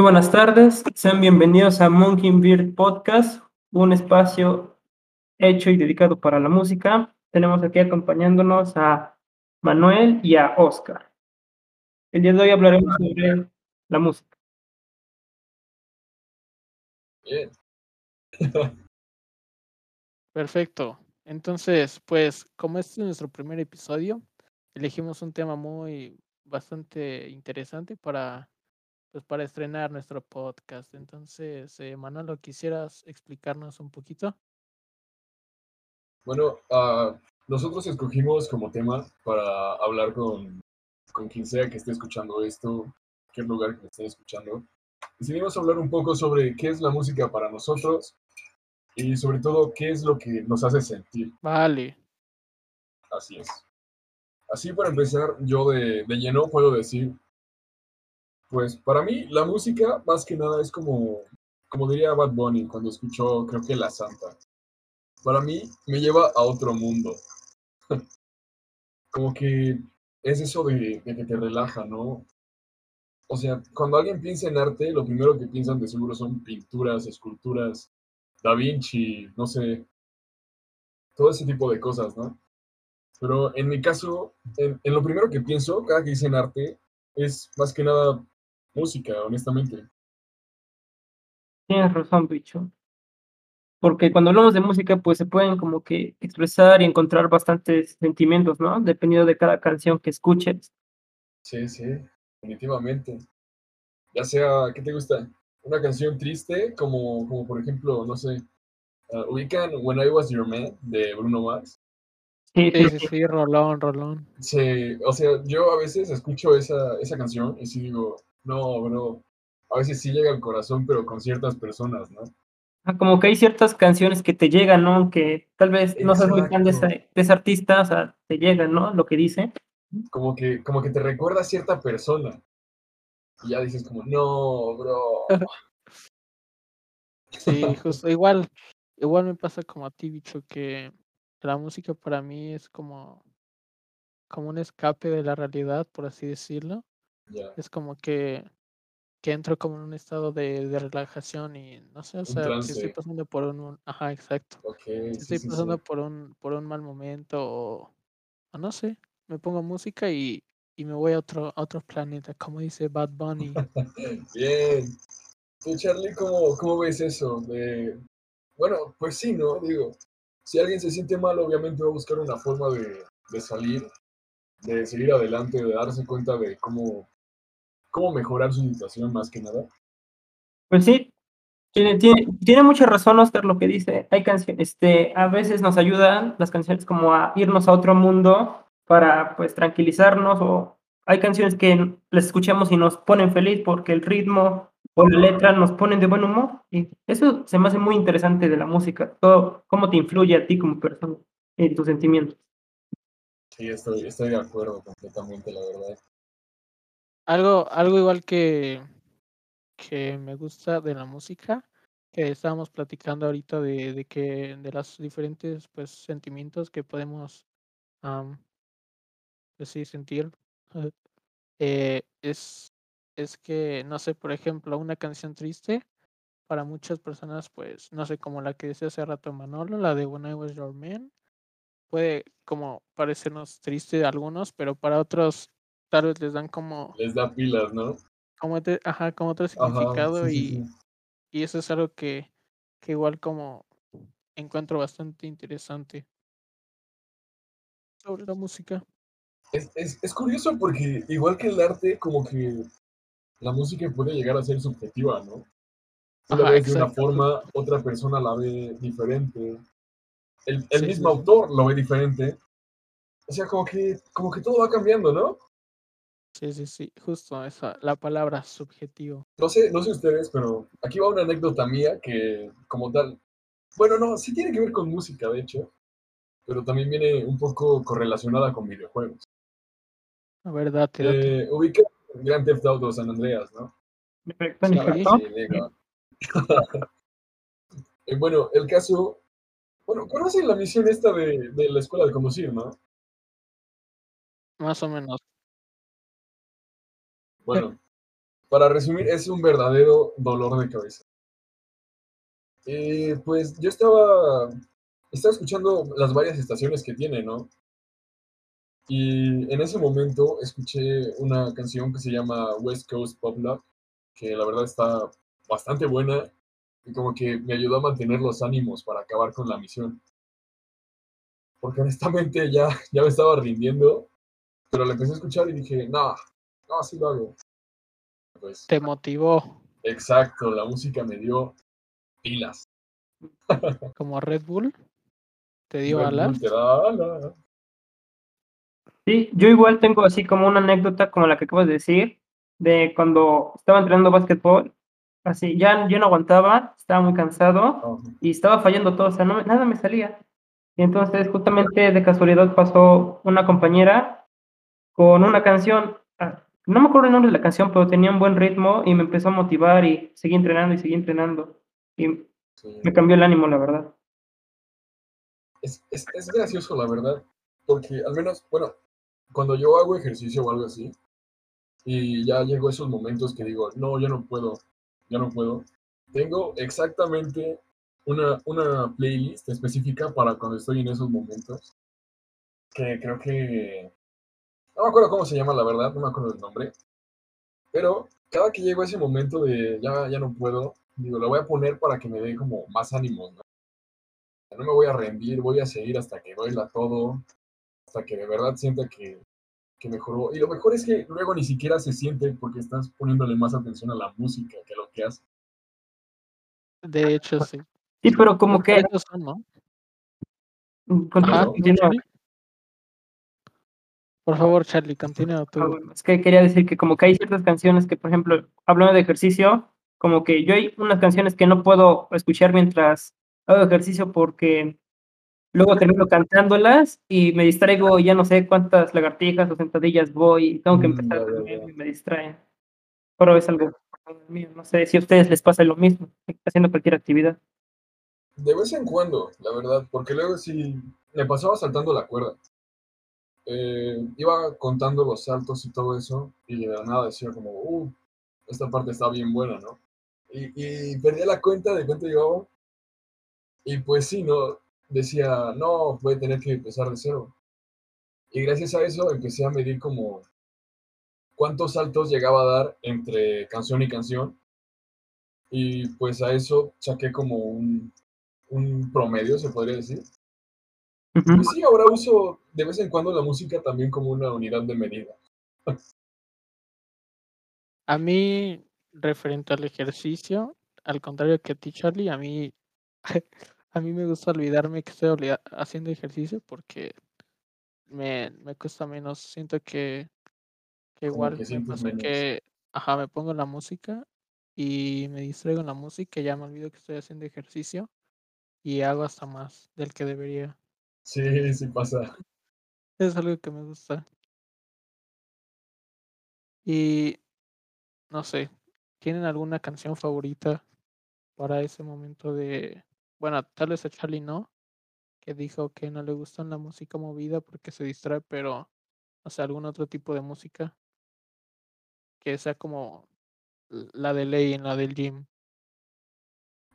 Muy buenas tardes, sean bienvenidos a Monkey Beard Podcast, un espacio hecho y dedicado para la música. Tenemos aquí acompañándonos a Manuel y a Oscar. El día de hoy hablaremos sobre la música. Bien. Perfecto. Entonces, pues, como este es nuestro primer episodio, elegimos un tema muy bastante interesante para pues para estrenar nuestro podcast. Entonces, eh, Manolo, ¿quisieras explicarnos un poquito? Bueno, uh, nosotros escogimos como tema para hablar con, con quien sea que esté escuchando esto, qué lugar que esté escuchando. Decidimos hablar un poco sobre qué es la música para nosotros y sobre todo qué es lo que nos hace sentir. Vale. Así es. Así para empezar, yo de, de lleno puedo decir pues para mí la música más que nada es como, como diría Bad Bunny cuando escuchó creo que La Santa. Para mí me lleva a otro mundo. como que es eso de, de, que te relaja, ¿no? O sea, cuando alguien piensa en arte, lo primero que piensan de seguro son pinturas, esculturas, Da Vinci, no sé, todo ese tipo de cosas, ¿no? Pero en mi caso, en, en lo primero que pienso, cada que dicen arte, es más que nada música, honestamente. Tienes razón, bicho. Porque cuando hablamos de música, pues se pueden como que expresar y encontrar bastantes sentimientos, ¿no? Dependiendo de cada canción que escuches. Sí, sí, definitivamente. Ya sea, ¿qué te gusta? Una canción triste, como, como por ejemplo, no sé, uh, ubican When I Was Your Man de Bruno Mars. Sí, sí, sí, sí, Rolón, Rolón. Sí, o sea, yo a veces escucho esa, esa canción y sí digo, no, bro. A veces sí llega al corazón, pero con ciertas personas, ¿no? Ah, como que hay ciertas canciones que te llegan, ¿no? Que tal vez no seas muy fan de, esa, de ese artista, o sea, te llegan, ¿no? Lo que dice. Como que, como que te recuerda a cierta persona. Y ya dices como, no, bro. Sí, justo. Igual, igual me pasa como a ti, bicho, que la música para mí es como, como un escape de la realidad, por así decirlo. Es como que, que entro como en un estado de, de relajación y no sé, o sea, si estoy pasando por un, un- ajá, exacto. Si sí, estoy sí, pasando sí. por un, por un mal momento o, o no sé, me pongo música y, y me voy a otro, a otro planeta, como dice Bad Bunny. Bien. Tú, Charlie, ¿cómo, ¿cómo ves eso? De... Bueno, pues sí, ¿no? Digo, si alguien se siente mal, obviamente va a buscar una forma de, de salir, de seguir adelante, de darse cuenta de cómo, cómo mejorar su situación más que nada. Pues sí, tiene, tiene, tiene mucha razón Oscar lo que dice. Hay canciones, este, a veces nos ayudan las canciones como a irnos a otro mundo para pues tranquilizarnos o hay canciones que las escuchamos y nos ponen feliz porque el ritmo o la letra nos ponen de buen humor y eso se me hace muy interesante de la música, todo cómo te influye a ti como persona en tus sentimientos. Sí, estoy, estoy de acuerdo completamente, la verdad. Algo, algo igual que, que me gusta de la música, que estábamos platicando ahorita de, de que de los diferentes pues sentimientos que podemos am, pues sí sentir eh, es, es que, no sé, por ejemplo, una canción triste para muchas personas, pues, no sé, como la que decía hace rato Manolo, la de When I Was Your Man, puede como parecernos triste a algunos, pero para otros tal vez les dan como, Les da pilas, ¿no? como, otro- ajá, como otro significado sí, y, sí. y eso es algo que, que igual como encuentro bastante interesante sobre la música. Es, es, es curioso porque igual que el arte, como que la música puede llegar a ser subjetiva, ¿no? Tú la Ajá, ves de una forma, otra persona la ve diferente. El, el Sí, mismo sí. autor lo ve diferente. O sea, como que, como que todo va cambiando, ¿no? Sí, sí, sí, justo esa, la palabra subjetivo. No sé, no sé ustedes, pero aquí va una anécdota mía que, como tal, bueno, no, sí tiene que ver con música, de hecho, pero también viene un poco correlacionada con videojuegos. La verdad, te. Eh, ubica Grand Theft Auto San Andreas, ¿no? Perfecto. Eh, bueno, el caso. Bueno, conocen la misión esta de, de la escuela de conducir, ¿no? Más o menos. Bueno, para resumir, es un verdadero dolor de cabeza. Eh, pues yo estaba, estaba escuchando las varias estaciones que tiene, ¿no? Y en ese momento escuché una canción que se llama West Coast Pop Love, que la verdad está bastante buena y como que me ayudó a mantener los ánimos para acabar con la misión. Porque honestamente ya, ya me estaba rindiendo, pero la empecé a escuchar y dije, no, no, así lo hago. Pues, Te motivó exacto, la música me dio pilas. como Red Bull. Te dio alas. te da alas. Sí, yo igual tengo así como una anécdota como la que acabas de decir, de cuando estaba entrenando básquetbol, así, ya yo no aguantaba, estaba muy cansado y estaba fallando todo, o sea, no, nada me salía. Y entonces justamente de casualidad pasó una compañera con una canción, no me acuerdo el nombre de la canción, pero tenía un buen ritmo y me empezó a motivar y seguí entrenando y seguí entrenando. Y Sí. me cambió el ánimo, la verdad. Es, es, es gracioso, la verdad, porque al menos, bueno, cuando yo hago ejercicio o algo así, y ya llego a esos momentos que digo, no, ya no puedo, ya no puedo, tengo exactamente una, una playlist específica para cuando estoy en esos momentos, que creo que, no me acuerdo cómo se llama, la verdad, no me acuerdo el nombre, pero cada que llego a ese momento de ya, ya no puedo, digo, lo voy a poner para que me dé como más ánimos, ¿no? no me voy a rendir, voy a seguir hasta que duela todo, hasta que de verdad sienta que, que mejoró. Y lo mejor es que luego ni siquiera se siente porque estás poniéndole más atención a la música que a lo que hace. De hecho, sí. Sí, pero como que... son, ¿no? continúa, Por favor, Charlie, continúa Ah, tú. bueno, es que quería decir que como que hay ciertas canciones que, por ejemplo, hablando de ejercicio, como que yo hay unas canciones que no puedo escuchar mientras hago ejercicio porque luego termino cantándolas y me distraigo y ya no sé cuántas lagartijas o sentadillas voy y tengo que Mm, empezar nuevo ya. y me distraen. Pero es algo mío, no sé si a ustedes les pasa lo mismo haciendo cualquier actividad. De vez en cuando, la verdad, porque luego sí me pasaba saltando la cuerda. Eh, iba contando los saltos y todo eso, y de la nada decía como, uh, esta parte está bien buena, ¿no? Y, y perdía la cuenta de cuánto llevaba. Y pues sí, no, decía, no, voy a tener que empezar de cero. Y gracias a eso empecé a medir como cuántos saltos llegaba a dar entre canción y canción. Y pues a eso saqué como un, un promedio, se podría decir. Pues sí, ahora uso de vez en cuando la música también como una unidad de medida. A mí, referente al ejercicio, al contrario que a ti, Charlie, a mí, a mí me gusta olvidarme que estoy olvida- haciendo ejercicio porque me, me cuesta menos. Siento que, que igual que me sientes pasa menos. que, ajá, me pongo la música y me distraigo en la música y ya me olvido que estoy haciendo ejercicio y hago hasta más del que debería. Sí, sí pasa. Es algo que me gusta. Y no sé, ¿tienen alguna canción favorita para ese momento de, bueno, tal vez a Charlie no, que dijo que no le gusta la música movida porque se distrae, pero, o sea, algún otro tipo de música que sea como la de ley en la del gym.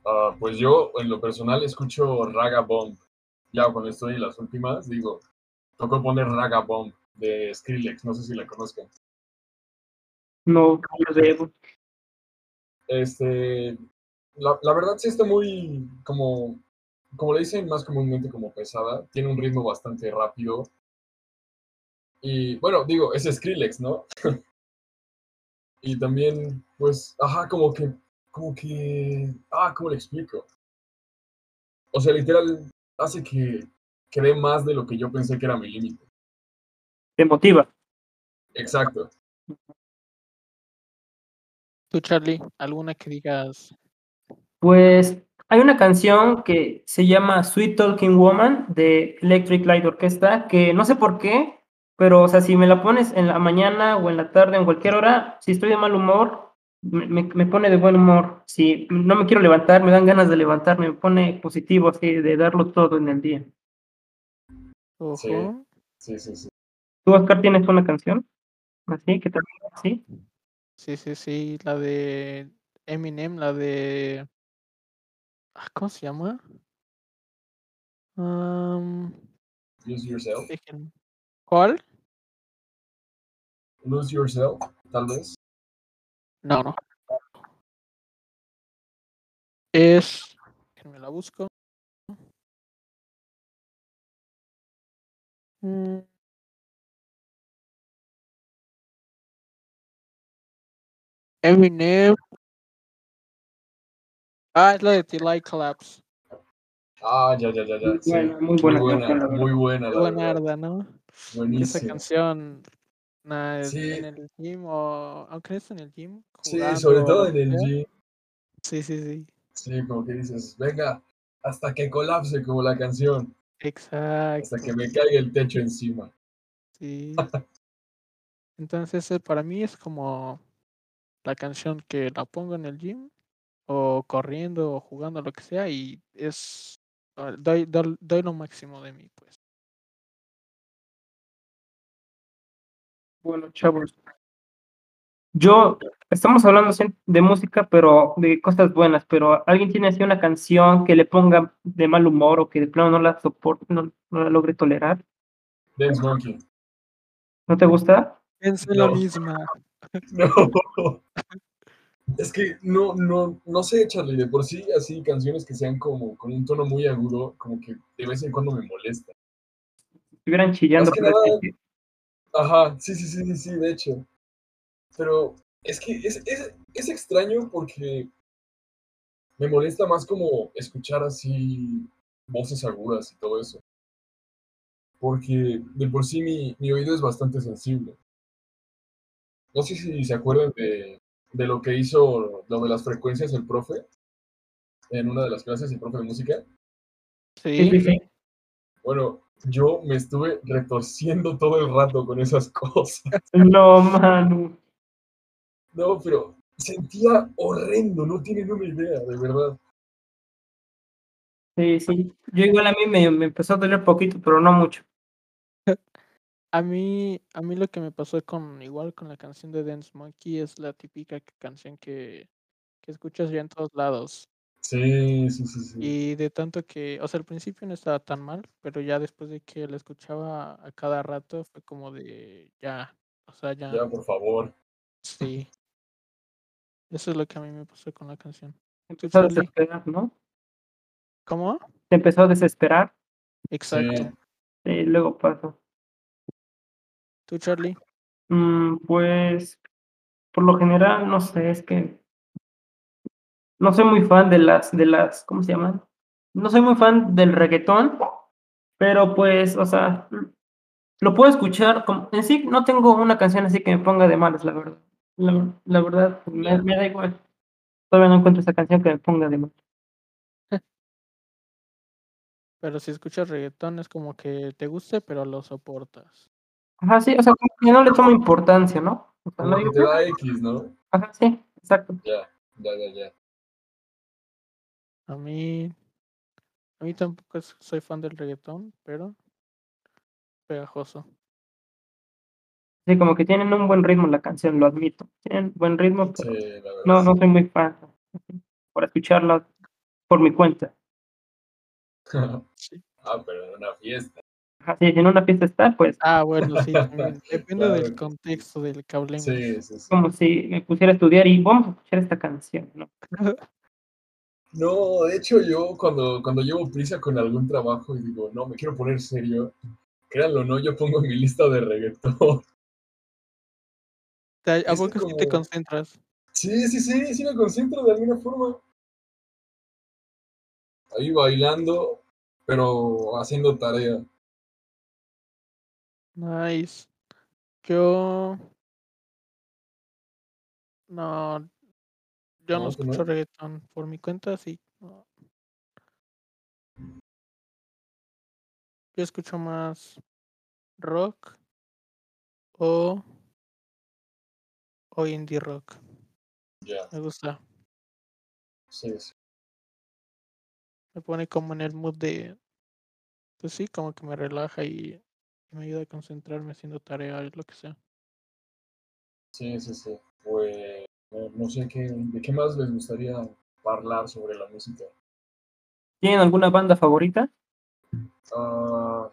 Ah, pues yo, en lo personal, escucho Raga Bomb. Ya cuando estoy en las últimas, digo, tocó poner Raga Bomb de Skrillex, no sé si la conozcan. No, yo debo. Este, la, la verdad sí está muy, como, como le dicen más comúnmente como pesada, tiene un ritmo bastante rápido. Y bueno, digo, es Skrillex, ¿no? y también, pues, ajá, como que, como que, ah, ¿cómo le explico? O sea, literal, hace que, que dé más de lo que yo pensé que era mi límite. Te motiva. Exacto. Tú, Charlie, alguna que digas, Pues hay una canción que se llama Sweet Talking Woman de Electric Light Orchestra, que no sé por qué, pero o sea, si me la pones en la mañana o en la tarde, en cualquier hora, si estoy de mal humor, me, pone de buen humor. Si no me quiero levantar, me dan ganas de levantarme, me pone positivo, así, de darlo todo en el día. Sí. ojo, Sí, sí, sí. ¿Tú, Oscar, tienes una canción? Así, que también, sí. Sí, sí, sí, la de Eminem, la de... ah, ¿Cómo se llama? Am, Lose Yourself. ¿Cuál? Lose Yourself, tal vez. No, no. Es... Me la busco. Mm. Eminem. Ah, es la de Till I Collapse. Ah, ya, ya, ya, ya. Muy sí. buena, muy Muy buena buena, la verdad. muy buena. La buena verdad. arda, ¿no? Esa Buenísima. canción nah, es Sí. en el gym o aunque esté en el gym. Sí, sobre todo en el gym. Sí, sí, sí. Sí, como que dices, venga, hasta que colapse como la canción, Exacto. hasta que me caiga el techo encima. Sí. Entonces, eh, para mí es como la canción que la pongo en el gym o corriendo o jugando lo que sea y es ah, doy, doy, doy lo máximo de mí, pues. Bueno, chavos. Yo, estamos hablando de música, pero de cosas buenas, pero ¿alguien tiene así una canción que le ponga de mal humor o que de plano no la soporte, no, no la logre tolerar? Dance Monkey. ¿No te gusta? Pensé la No. misma. No. Es que no, no, no sé, Charlie, de por sí, así canciones que sean como con un tono muy agudo, como que de vez en cuando me molesta. Estuvieran chillando. Más que nada-. Ajá, sí, sí, sí, sí, sí, de hecho. Pero es que es, es, es extraño porque me molesta más como escuchar así voces agudas y todo eso. Porque de por sí mi, mi oído es bastante sensible. No sé si se acuerdan de, de lo que hizo, lo de las frecuencias el profe, en una de las clases, el profe de música. Sí, sí, Sí, sí. Bueno, yo me estuve retorciendo todo el rato con esas cosas. No, Manu. No, pero sentía horrendo, no tienen una idea, de verdad. Sí, sí. Yo igual a mí me, me empezó a doler poquito, pero no mucho. a mí, a mí lo que me pasó con igual con la canción de Dance Monkey es la típica canción que, que escuchas ya en todos lados. Sí, sí, sí, sí. Y de tanto que, o sea, al principio no estaba tan mal, pero ya después de que la escuchaba a cada rato fue como de ya, o sea, ya, Ya, por favor. sí. Eso es lo que a mí me pasó con la canción. ¿Tú, Empezó a desesperar, ¿no? ¿Cómo? Se empezó a desesperar Exacto. y luego pasó. ¿Tú, Charlie? Mm, pues, por lo general, no sé, es que no soy muy fan de las, de las, ¿cómo se llaman? No soy muy fan del reggaetón, pero pues, o sea, lo puedo escuchar, como, en sí no tengo una canción así que me ponga de malas, la verdad. La, la verdad, me, da igual. Todavía no encuentro esa canción que me ponga de malas. Pero si escuchas reggaetón es como que te guste, pero lo soportas. Ajá, sí, o sea, como que no le tomo importancia, ¿no? O sea, no que digo, te da X, ¿no? ajá, sí, exacto. Ya, ya, ya, ya. A mí, a mí tampoco es- soy fan del reggaetón, pero pegajoso. Sí, como que tienen un buen ritmo la canción, lo admito. Tienen buen ritmo, Sí, pero no, sí. no soy muy fan. Por escucharla por mi cuenta. Sí. ah, pero en una fiesta. Ajá, sí, si en una fiesta está, pues Ah, bueno, sí, también. Depende del contexto del que hablemos. Sí, sí, sí. como si me pusiera a estudiar y vamos a escuchar esta canción, ¿no? No, de hecho yo cuando, cuando llevo prisa con algún trabajo y digo, no, me quiero poner serio, créanlo o no, yo pongo mi lista de reggaetón. ¿A poco sí te concentras? Sí, sí, sí, sí me concentro de alguna forma. Ahí bailando, pero haciendo tarea. Nice. Yo. No. Yo no No, tú no. escucho reggaetón. Por mi cuenta, sí. no. Yo escucho más rock o, o indie rock. Ya, Me gusta. sí, sí. Me pone como en el mood de. Pues sí, como que me relaja y, y me ayuda a concentrarme haciendo tarea, lo que sea. Sí, sí, sí. pues no, no sé qué, de qué más les gustaría hablar sobre la música. ¿Tienen alguna banda favorita? Ah,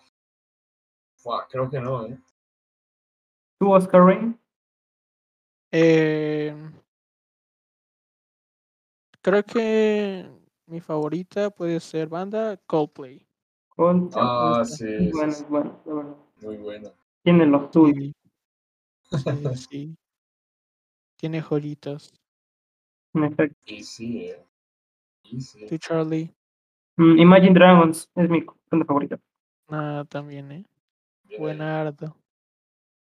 fuck, creo que no, ¿eh? ¿Tú, Oscar Rain? Eh, creo que mi favorita puede ser banda Coldplay. Coldplay. Ah, gusta. sí, Muy sí, bueno, sí. bueno, bueno. Muy buena. Tienen los tuyos. Sí. Tiene joyitas. en efecto. Y sí, ¿eh? Y sí. Tú, Charlie. Mm, Imagine Dragons es mi banda favorita. Ah, también, ¿eh? Bien, Buenardo.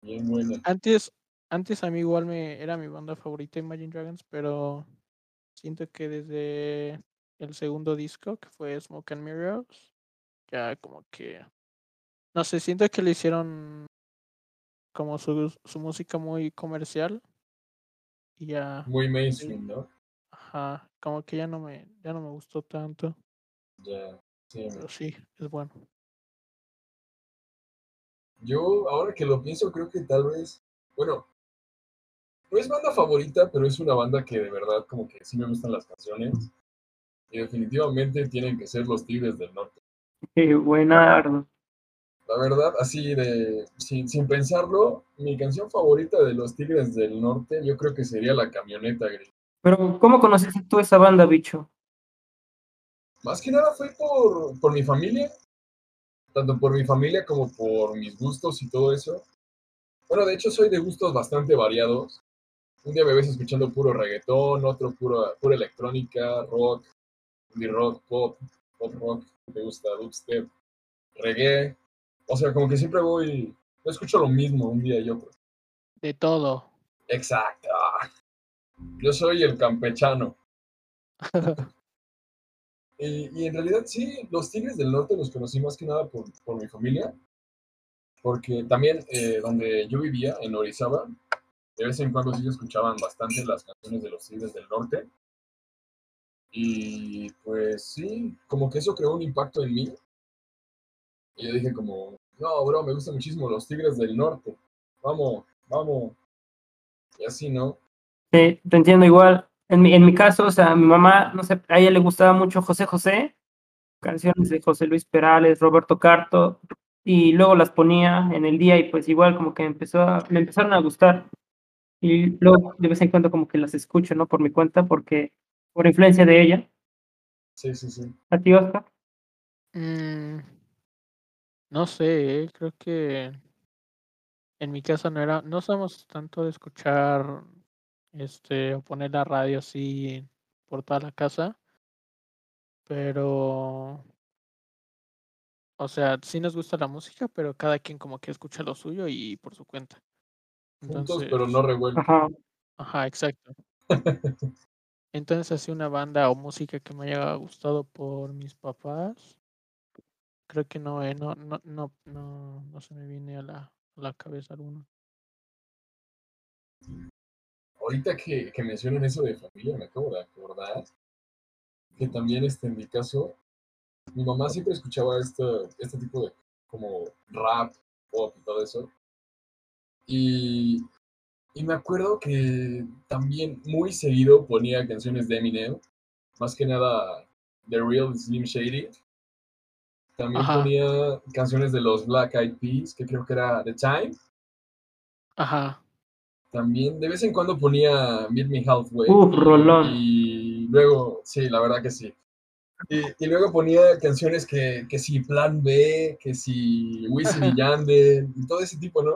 bien buena. Antes, antes a mí igual me era mi banda favorita Imagine Dragons, pero siento que desde el segundo disco, que fue Smoke and Mirrors, ya como que, no sé, siento que le hicieron como su, su música muy comercial y ya, Muy mainstream, ¿no? ajá, como que ya no me, ya no me gustó tanto, Ya. Sí, pero sí, es bueno. Yo, ahora que lo pienso, creo que tal vez, bueno, no es banda favorita, pero es una banda que de verdad como que sí me gustan las canciones. Y definitivamente tienen que ser los Tigres del Norte. Qué buenardo. La verdad, así de, sin, sin pensarlo, mi canción favorita de los Tigres del Norte yo creo que sería La Camioneta Gris. Pero, ¿cómo conociste tú esa banda, bicho? Más que nada fue por, por mi familia, tanto por mi familia como por mis gustos y todo eso. Bueno, de hecho soy de gustos bastante variados. Un día me ves escuchando puro reggaetón, otro puro, pura electrónica, rock, indie rock, pop, pop rock, me gusta dubstep, reggae. O sea, como que siempre voy, escucho lo mismo un día y otro. De todo. Exacto. Yo soy el campechano. Y, y en realidad sí, los Tigres del Norte los conocí más que nada por, por mi familia, porque también eh, donde yo vivía, en Orizaba, de vez en cuando sí escuchaban bastante las canciones de los Tigres del Norte. Y pues sí, como que eso creó un impacto en mí. Y yo dije como, no, bro, me gustan muchísimo los Tigres del Norte. Vamos, vamos. Y así, ¿no? Sí, te entiendo igual. En mi, en mi caso, o sea, a mi mamá, no sé, a ella le gustaba mucho José José, canciones de José Luis Perales, Roberto Carto, y luego las ponía en el día y pues igual como que empezó a- me empezaron a gustar. Y luego de vez en cuando como que las escucho, ¿no? Por mi cuenta, porque por influencia de ella. Sí, sí, sí. ¿A ti, Oscar? Mm, no sé, eh, creo que en mi casa no era, no somos tanto de escuchar este o poner la radio así por toda la casa, pero o sea, sí nos gusta la música, pero cada quien como que escucha lo suyo y por su cuenta. Juntos, pero Entonces, no revueltos. Ajá. ajá, exacto. Entonces, así una banda o música que me haya gustado por mis papás, creo que no, eh, no, no, no, no, no se me viene a la, la cabeza alguno. Ahorita que, que mencionan eso de familia, me acabo de acordar que también este, en mi caso, mi mamá siempre escuchaba este, este tipo de como rap, pop y todo eso. Y, y me acuerdo que también muy seguido ponía canciones de Eminem, más que nada The Real Slim Shady. También Ajá. ponía canciones de los Black Eyed Peas, que creo que era The Time. Ajá. También de vez en cuando ponía Meet Me Halfway. Uf, y- rolón. Y luego, sí, la verdad que sí. Y, y luego ponía canciones que, que si Plan B, que si Wisin y Yandel, y todo ese tipo, ¿no?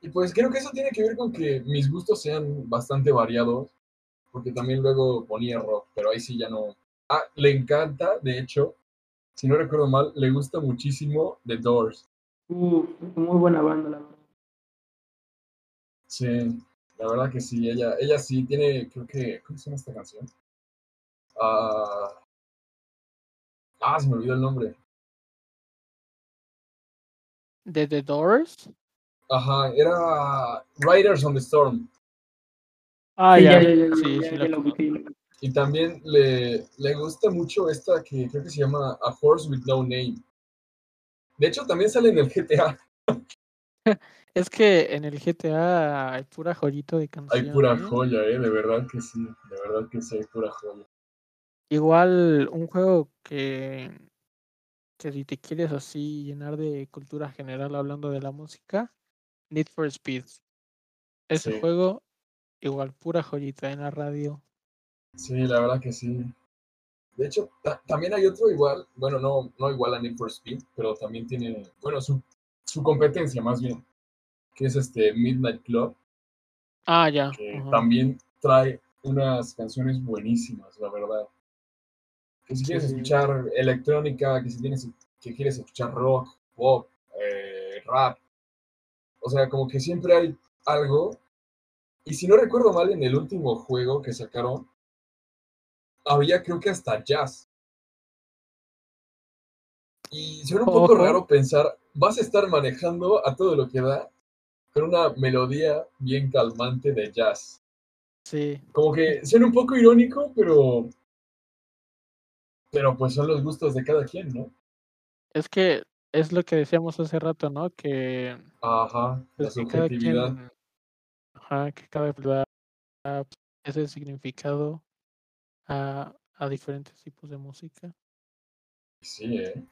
Y pues creo que eso tiene que ver con que mis gustos sean bastante variados, porque también luego ponía rock, pero ahí sí ya no. Ah, le encanta, de hecho, si no recuerdo mal, le gusta muchísimo The Doors. Uh, muy buena banda, la verdad. Sí, la verdad que sí, ella, ella sí tiene, creo que, ¿cómo se llama esta canción? Ah, ah, se me olvidó el nombre. ¿De The Doors? Ajá, era Riders on the Storm. Ah, Sí, ya. ya, ya, ya, Sí, ya, sí ya la la. Y también le, le gusta mucho esta que creo que se llama A Horse with No Name. De hecho, también sale en el GTA. Es que en el GTA hay pura joyita de canción. Hay pura joya, ¿eh? De verdad que sí. De verdad que sí, hay pura joya. Igual un juego que, que si te quieres así llenar de cultura general hablando de la música, Need for Speed. Ese Sí. juego, igual pura joyita en la radio. Sí, la verdad que sí. De hecho, ta- también hay otro igual, bueno, no, no igual a Need for Speed, pero también tiene, bueno, su, su competencia más bien, que es este Midnight Club, Ah, ya. que también trae unas canciones buenísimas, la verdad. Que si quieres sí. escuchar electrónica, que si tienes, que quieres escuchar rock, pop, eh, rap, o sea, como que siempre hay algo. Y si no recuerdo mal, en el último juego que sacaron, había creo que hasta jazz. Y suena un poco Ojo. raro pensar, vas a estar manejando a todo lo que da con una melodía bien calmante de jazz. Sí. Como que suena un poco irónico, pero. Pero pues son los gustos de cada quien, ¿no? Es que es lo que decíamos hace rato, ¿no? Que, Ajá, la subjetividad. quien, ajá, que cada ese significado a, a diferentes tipos de música. Sí, ¿eh?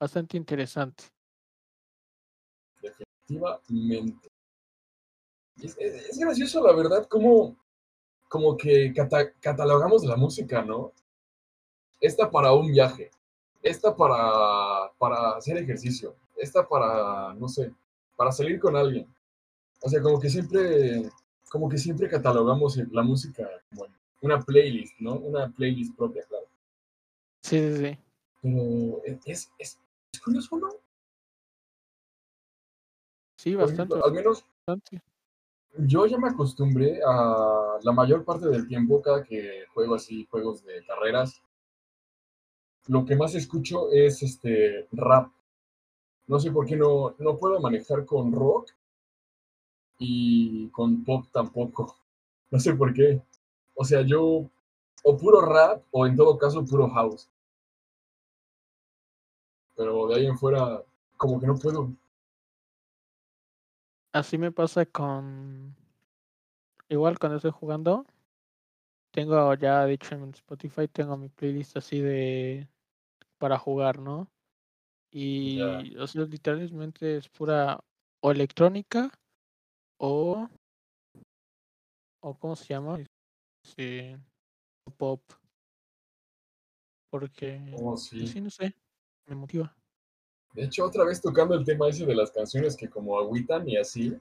Bastante interesante. Definitivamente. Y Es, es- es gracioso, la verdad, como, como que cata- catalogamos la música, ¿no? Esta para un viaje, esta para, para hacer ejercicio, esta para, no sé, para salir con alguien. O sea, como que siempre, como que siempre catalogamos la música como una playlist, ¿no? Una playlist propia, claro. Sí, sí, sí. Pero es, es, es curioso, ¿no? Sí, bastante, al menos bastante. yo ya me acostumbré a la mayor parte del tiempo, cada que juego así juegos de carreras, lo que más escucho es este rap. No sé por qué no, no puedo manejar con rock y con pop tampoco. No sé por qué. O sea, yo o puro rap o en todo caso puro house. Pero de ahí en fuera, como que no puedo. Así me pasa con. Igual cuando estoy jugando. Tengo ya, de hecho, en Spotify tengo mi playlist así de. para jugar, ¿no? Y. O sea, literalmente es pura. o electrónica. O. o ¿cómo se llama? Sí. Pop. Porque. Oh, pues sí. sí, no sé. Me motiva. De hecho, otra vez tocando el tema ese de las canciones que como agüitan y así.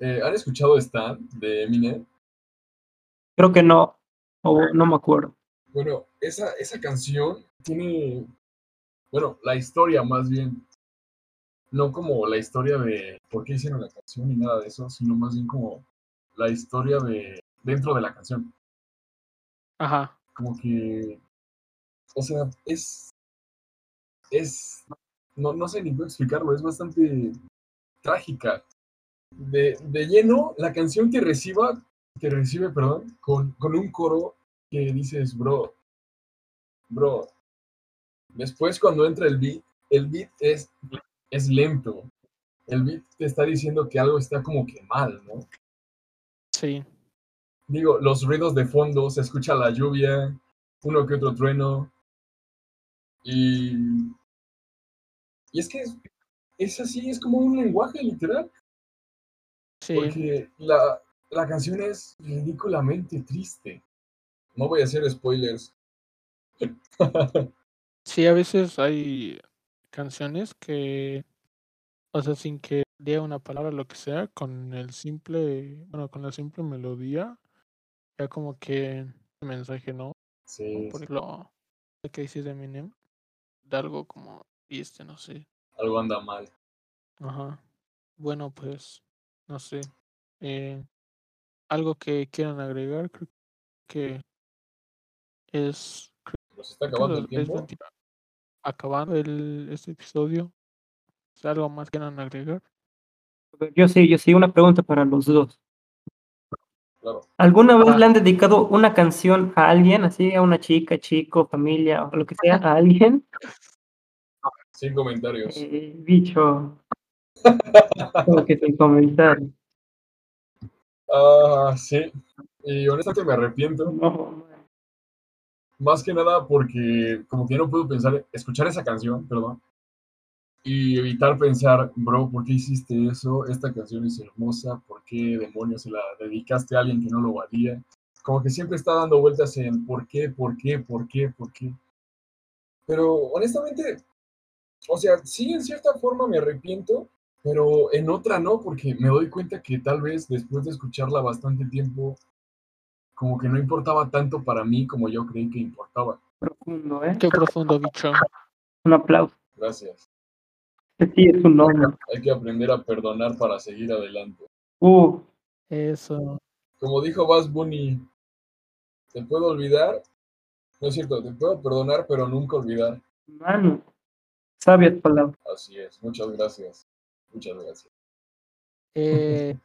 Eh, ¿Han escuchado Stan de Eminem? Creo que no, o no me acuerdo. Bueno, esa, esa canción tiene, bueno, la historia más bien, no como la historia de por qué hicieron la canción ni nada de eso, sino más bien como la historia de dentro de la canción. Ajá. Como que, o sea, es, es, no, no sé ni cómo explicarlo, es bastante trágica. De, de lleno, la canción te reciba, te recibe, perdón, con, con un coro que dices, bro, bro. Después cuando entra el beat, el beat es, es lento. El beat te está diciendo que algo está como que mal, ¿no? Sí. Digo, los ruidos de fondo, se escucha la lluvia, uno que otro trueno. Y, y es que es, es así, es como un lenguaje literal. Sí. Porque la, la canción es ridículamente triste. No voy a hacer spoilers. Sí, a veces hay canciones que, o sea, sin que diga una palabra, lo que sea, con el simple, bueno, con la simple melodía, ya como que el mensaje, ¿no? Sí, Por ejemplo, lo que dices de Eminem, de algo como, y este, no sé. algo anda mal. Ajá. Bueno, pues, no sé. Eh, algo que quieran agregar, creo que es, Nos está acabando el tiempo. Acabando el, este episodio. ¿Es algo más que quieran agregar? Yo sí, yo sí, una pregunta para los dos. Claro. ¿Alguna vez Ah. le han dedicado una canción a alguien, así, a una chica, chico, familia, o lo que sea, a alguien? Sin comentarios. Eh, bicho. Como que sin comentario. Ah, sí. Y honestamente me arrepiento. No, Más que nada porque como que no puedo pensar, escuchar esa canción, perdón. Y evitar pensar, bro, ¿por qué hiciste eso? Esta canción es hermosa, ¿por qué demonios se la dedicaste a alguien que no lo valía? Como que siempre está dando vueltas en por qué, por qué, por qué, por qué. Pero honestamente, o sea, sí, en cierta forma me arrepiento, pero en otra no, porque me doy cuenta que tal vez después de escucharla bastante tiempo, como que no importaba tanto para mí como yo creí que importaba. profundo, ¿eh? Qué profundo, bicho. Un aplauso. Gracias. Sí, es un nombre. Hay que aprender a perdonar para seguir adelante. Uh, Eso. Como dijo Buzz Bunny, te puedo olvidar, no es cierto, te puedo perdonar, pero nunca olvidar. mano. Sabias palabras. Así es, muchas gracias. Muchas gracias. Eh,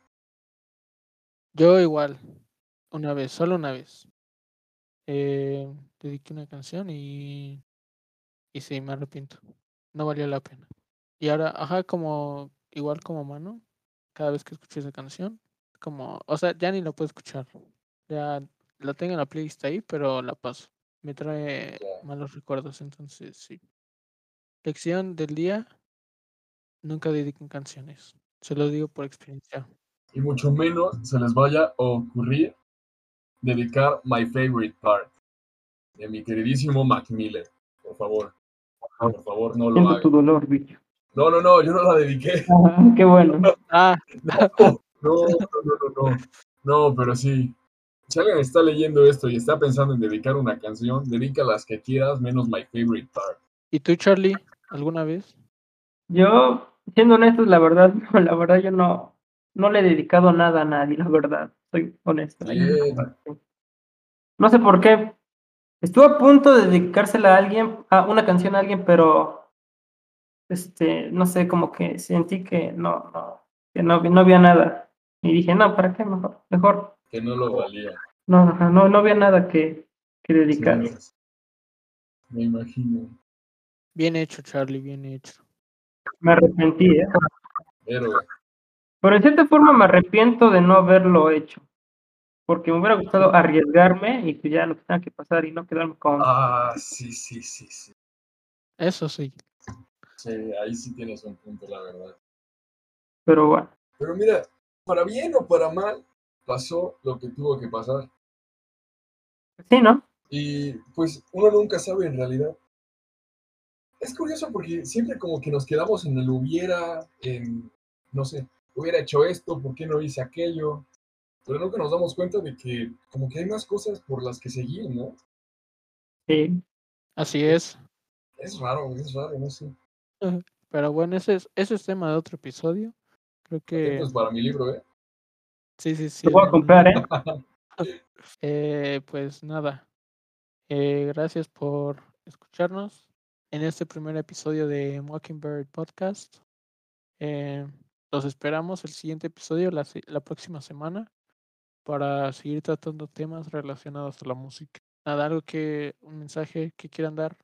yo igual, una vez, solo una vez. Eh, dediqué una canción y, y sí, me arrepiento. No valió la pena. Y ahora, ajá, como, igual como mano, cada vez que escucho esa canción, como, o sea, ya ni la puedo escuchar. Ya la tengo en la playlist ahí, pero la paso. Me trae malos recuerdos, entonces sí. Lección del día, nunca dediquen canciones. Se lo digo por experiencia. Y mucho menos se les vaya a ocurrir dedicar My Favorite Part de mi queridísimo Mac Miller. Por favor, por favor, no lo Siento tu hagan. dolor, bicho. No, no, no, yo no la dediqué. Ah, qué bueno. Ah, No, no, no, no, no. No, pero sí. Si alguien está leyendo esto y está pensando en dedicar una canción, dedica las que quieras, menos My Favorite Part. ¿y tú, Charlie? ¿Alguna vez? Yo, siendo honesto, la verdad, no, la verdad yo no, no le he dedicado nada a nadie, la verdad. Soy honesto. No sé por qué. Estuve a punto de dedicársela a alguien, a una canción a alguien, pero este, no sé, como que sentí que no, no, que no, no había nada. Y dije, no, ¿para qué? Mejor, mejor. Que no lo valía. No, ajá, no, no había nada que, que dedicar. Señores. Me imagino. Bien hecho, Charlie, bien hecho. Me arrepentí, ¿eh? Héroe. Pero en cierta forma me arrepiento de no haberlo hecho. Porque me hubiera gustado arriesgarme y pues ya lo que tenga que pasar y no quedarme con. Ah, sí, sí, sí, sí. Eso sí. Sí, ahí sí tienes un punto, la verdad. Pero bueno. Pero mira, para bien o para mal, pasó lo que tuvo que pasar. Sí, ¿no? Y pues uno nunca sabe en realidad. Es curioso porque siempre como que nos quedamos en el hubiera, en, no sé, hubiera hecho esto, ¿por qué no hice aquello? Pero nunca nos damos cuenta de que como que hay más cosas por las que seguir, ¿no? Sí. Así es. Es raro, es raro, no sé. Pero bueno, ese es, ese es tema de otro episodio. Creo que Atentos para mi libro, ¿eh? sí, sí, sí. Lo voy a comprar, ¿eh? Eh, pues nada. Eh, gracias por escucharnos en este primer episodio de Mockingbird Podcast. Eh, los esperamos el siguiente episodio la, la próxima semana para seguir tratando temas relacionados a la música. Nada, algo que, un mensaje que quieran dar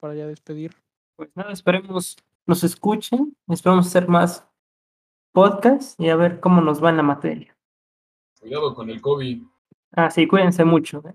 para ya despedir. Pues nada, esperemos nos escuchen. Esperamos hacer más podcasts y a ver cómo nos va en la materia. Cuidado con el COVID. Ah, sí, cuídense mucho. ¿eh?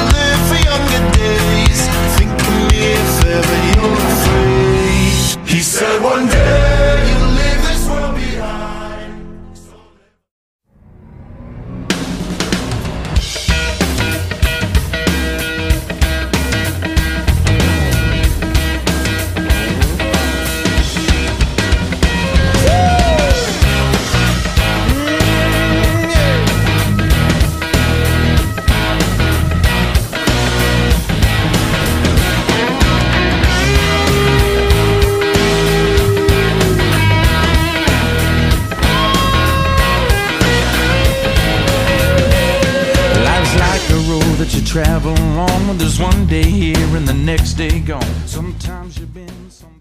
they gone. Sometimes you've been, sometimes.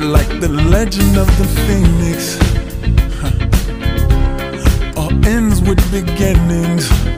Like the legend of the phoenix huh. all ends with beginnings